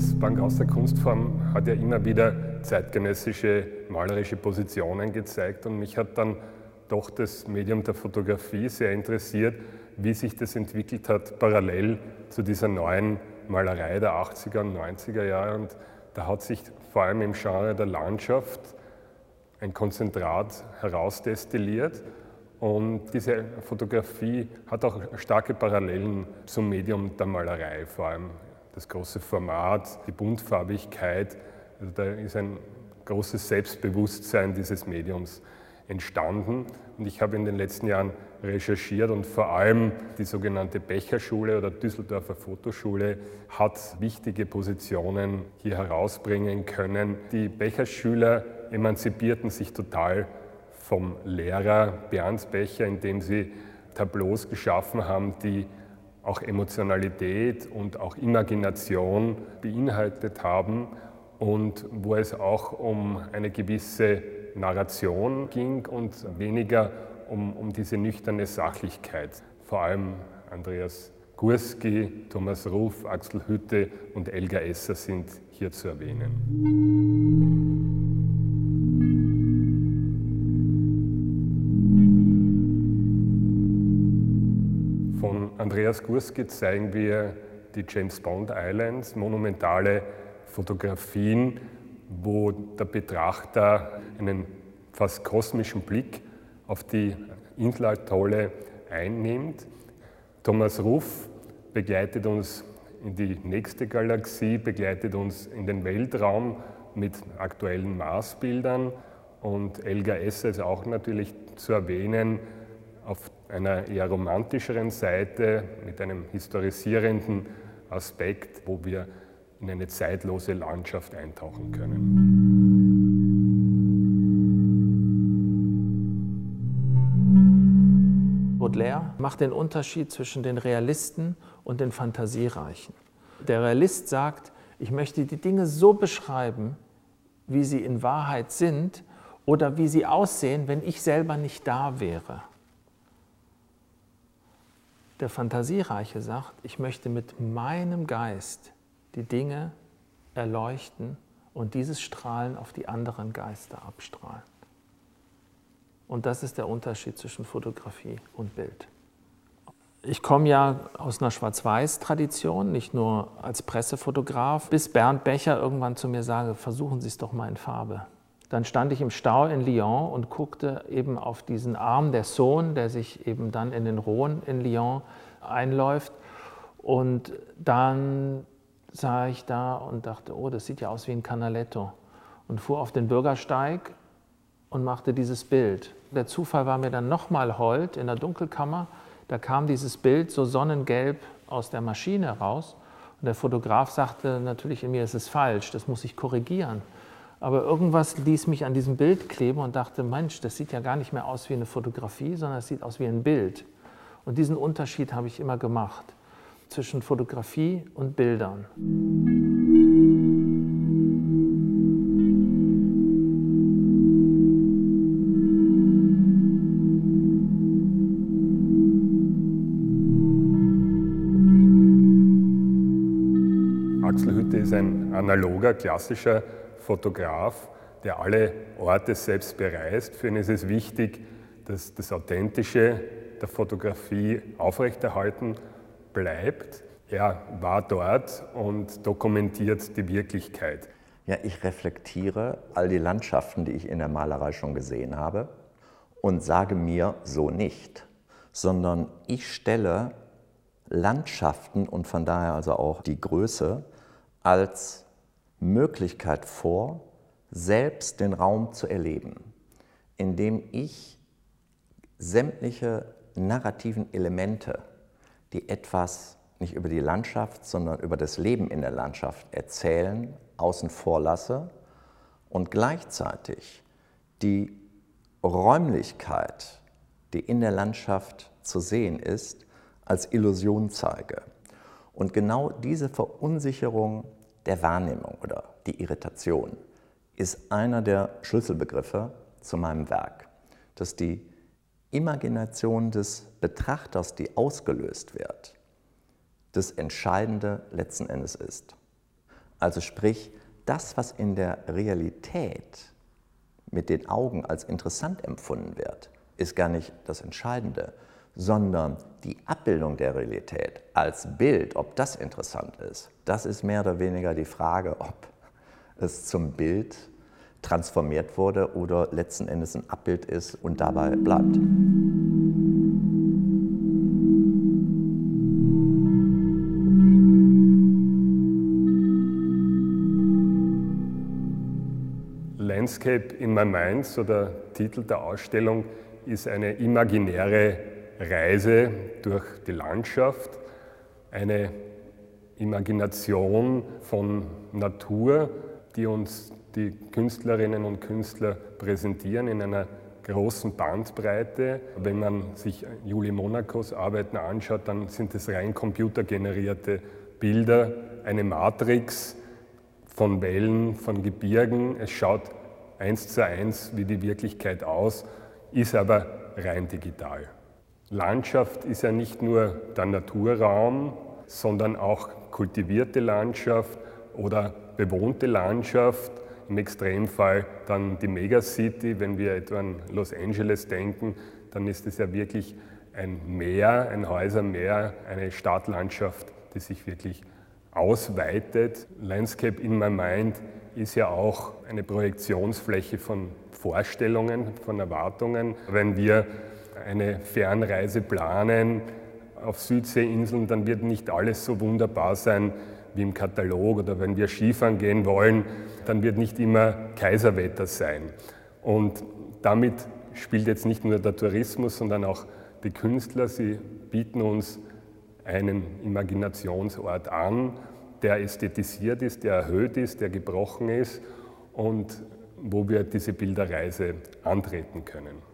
Das Bankhaus der Kunstform hat ja immer wieder zeitgenössische malerische Positionen gezeigt und mich hat dann doch das Medium der Fotografie sehr interessiert, wie sich das entwickelt hat, parallel zu dieser neuen Malerei der 80er und 90er Jahre. Und da hat sich vor allem im Genre der Landschaft ein Konzentrat herausdestilliert. Und diese Fotografie hat auch starke Parallelen zum Medium der Malerei, vor allem das große Format, die Buntfarbigkeit. Also da ist ein großes Selbstbewusstsein dieses Mediums entstanden. Und ich habe in den letzten Jahren recherchiert und vor allem die sogenannte Becherschule oder Düsseldorfer Fotoschule hat wichtige Positionen hier herausbringen können. Die Becherschüler emanzipierten sich total vom Lehrer Bernd Becher, indem sie Tableaus geschaffen haben, die auch Emotionalität und auch Imagination beinhaltet haben und wo es auch um eine gewisse Narration ging und weniger um, um diese nüchterne Sachlichkeit. Vor allem Andreas Gurski, Thomas Ruf, Axel Hütte und Elga Esser sind hier zu erwähnen. Andreas Gurski zeigen wir die James Bond Islands, monumentale Fotografien, wo der Betrachter einen fast kosmischen Blick auf die Inselatole einnimmt. Thomas Ruff begleitet uns in die nächste Galaxie, begleitet uns in den Weltraum mit aktuellen Marsbildern und Elga Esser ist auch natürlich zu erwähnen auf einer eher romantischeren Seite mit einem historisierenden Aspekt, wo wir in eine zeitlose Landschaft eintauchen können. Baudelaire macht den Unterschied zwischen den Realisten und den Fantasiereichen. Der Realist sagt, ich möchte die Dinge so beschreiben, wie sie in Wahrheit sind oder wie sie aussehen, wenn ich selber nicht da wäre. Der Fantasiereiche sagt, ich möchte mit meinem Geist die Dinge erleuchten und dieses Strahlen auf die anderen Geister abstrahlen. Und das ist der Unterschied zwischen Fotografie und Bild. Ich komme ja aus einer Schwarz-Weiß-Tradition, nicht nur als Pressefotograf, bis Bernd Becher irgendwann zu mir sage, versuchen Sie es doch mal in Farbe. Dann stand ich im Stau in Lyon und guckte eben auf diesen Arm der Saône, der sich eben dann in den Rhône in Lyon einläuft. Und dann sah ich da und dachte, oh, das sieht ja aus wie ein Canaletto. Und fuhr auf den Bürgersteig und machte dieses Bild. Der Zufall war mir dann nochmal hold in der Dunkelkammer. Da kam dieses Bild so sonnengelb aus der Maschine raus. Und der Fotograf sagte natürlich in mir, es ist falsch, das muss ich korrigieren. Aber irgendwas ließ mich an diesem Bild kleben und dachte, Mensch, das sieht ja gar nicht mehr aus wie eine Fotografie, sondern es sieht aus wie ein Bild. Und diesen Unterschied habe ich immer gemacht zwischen Fotografie und Bildern. Axel Hütte ist ein analoger, klassischer Fotograf, der alle Orte selbst bereist. Für ihn ist es wichtig, dass das Authentische der Fotografie aufrechterhalten bleibt. Er war dort und dokumentiert die Wirklichkeit. Ja, ich reflektiere all die Landschaften, die ich in der Malerei schon gesehen habe und sage mir so nicht, sondern ich stelle Landschaften und von daher also auch die Größe als Möglichkeit vor, selbst den Raum zu erleben, indem ich sämtliche narrativen Elemente, die etwas nicht über die Landschaft, sondern über das Leben in der Landschaft erzählen, außen vor lasse und gleichzeitig die Räumlichkeit, die in der Landschaft zu sehen ist, als Illusion zeige. Und genau diese Verunsicherung der Wahrnehmung oder die Irritation ist einer der Schlüsselbegriffe zu meinem Werk, dass die Imagination des Betrachters, die ausgelöst wird, das Entscheidende letzten Endes ist. Also sprich, das, was in der Realität mit den Augen als interessant empfunden wird, ist gar nicht das Entscheidende, sondern die Abbildung der Realität als Bild, ob das interessant ist, das ist mehr oder weniger die Frage, ob es zum Bild transformiert wurde oder letzten Endes ein Abbild ist und dabei bleibt. Landscape in my mind, so der Titel der Ausstellung, ist eine imaginäre Reise durch die Landschaft, eine Imagination von Natur, die uns die Künstlerinnen und Künstler präsentieren in einer großen Bandbreite. Wenn man sich Julie Monacos Arbeiten anschaut, dann sind es rein computergenerierte Bilder, eine Matrix von Wellen, von Gebirgen. Es schaut eins zu eins wie die Wirklichkeit aus, ist aber rein digital. Landschaft ist ja nicht nur der Naturraum, sondern auch kultivierte Landschaft oder bewohnte Landschaft. Im Extremfall dann die Megacity, wenn wir etwa an Los Angeles denken, dann ist es ja wirklich ein Meer, ein Häusermeer, eine Stadtlandschaft, die sich wirklich ausweitet. Landscape in my mind ist ja auch eine Projektionsfläche von Vorstellungen, von Erwartungen. Wenn wir eine Fernreise planen auf Südseeinseln, dann wird nicht alles so wunderbar sein wie im Katalog oder wenn wir Skifahren gehen wollen, dann wird nicht immer Kaiserwetter sein. Und damit spielt jetzt nicht nur der Tourismus, sondern auch die Künstler. Sie bieten uns einen Imaginationsort an, der ästhetisiert ist, der erhöht ist, der gebrochen ist und wo wir diese Bilderreise antreten können.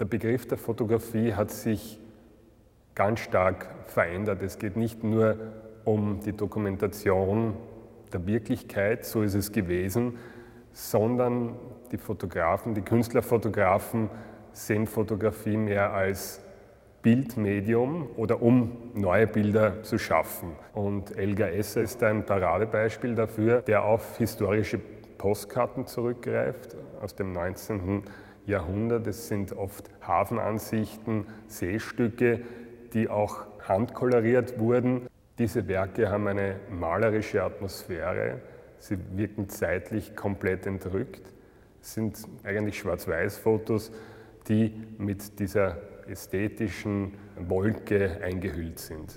Der Begriff der Fotografie hat sich ganz stark verändert. Es geht nicht nur um die Dokumentation der Wirklichkeit, so ist es gewesen, sondern die Fotografen, die Künstlerfotografen sehen Fotografie mehr als Bildmedium oder um neue Bilder zu schaffen. Und Elgar Esser ist ein Paradebeispiel dafür, der auf historische Postkarten zurückgreift aus dem 19. Jahrhundert. Es sind oft Hafenansichten, Seestücke, die auch handkoloriert wurden. Diese Werke haben eine malerische Atmosphäre. Sie wirken zeitlich komplett entrückt. Es sind eigentlich Schwarz-Weiß-Fotos, die mit dieser ästhetischen Wolke eingehüllt sind.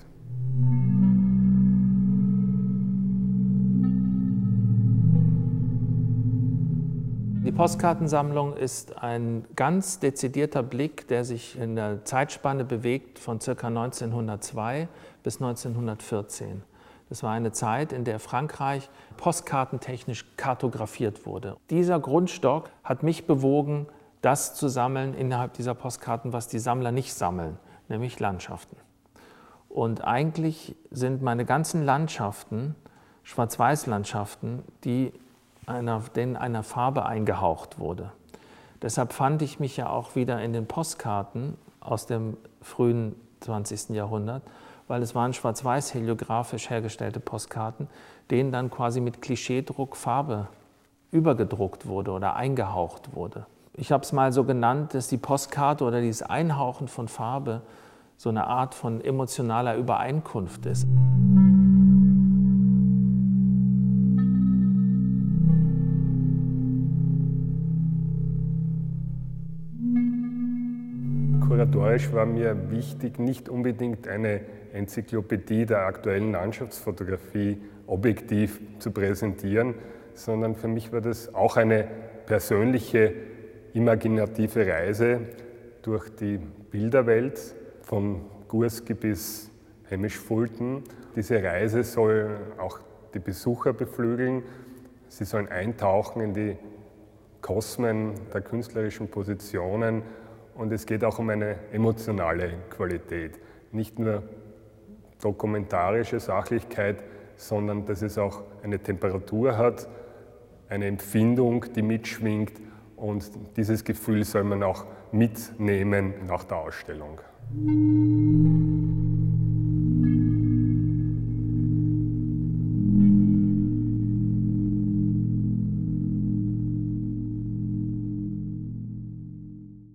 Die Postkartensammlung ist ein ganz dezidierter Blick, der sich in der Zeitspanne bewegt von ca. 1902 bis 1914. Das war eine Zeit, in der Frankreich postkartentechnisch kartografiert wurde. Dieser Grundstock hat mich bewogen, das zu sammeln innerhalb dieser Postkarten, was die Sammler nicht sammeln, nämlich Landschaften. Und eigentlich sind meine ganzen Landschaften Schwarz-Weiß-Landschaften, die einer, denen einer Farbe eingehaucht wurde. Deshalb fand ich mich ja auch wieder in den Postkarten aus dem frühen 20. Jahrhundert, weil es waren schwarz-weiß heliografisch hergestellte Postkarten, denen dann quasi mit Klischeedruck Farbe übergedruckt wurde oder eingehaucht wurde. Ich habe es mal so genannt, dass die Postkarte oder dieses Einhauchen von Farbe so eine Art von emotionaler Übereinkunft ist. Kuratorisch war mir wichtig, nicht unbedingt eine Enzyklopädie der aktuellen Landschaftsfotografie objektiv zu präsentieren, sondern für mich war das auch eine persönliche, imaginative Reise durch die Bilderwelt von Gurski bis Hemmisch-Fulten. Diese Reise soll auch die Besucher beflügeln. Sie sollen eintauchen in die Kosmen der künstlerischen Positionen und es geht auch um eine emotionale Qualität. Nicht nur dokumentarische Sachlichkeit, sondern dass es auch eine Temperatur hat, eine Empfindung, die mitschwingt und dieses Gefühl soll man auch mitnehmen nach der Ausstellung.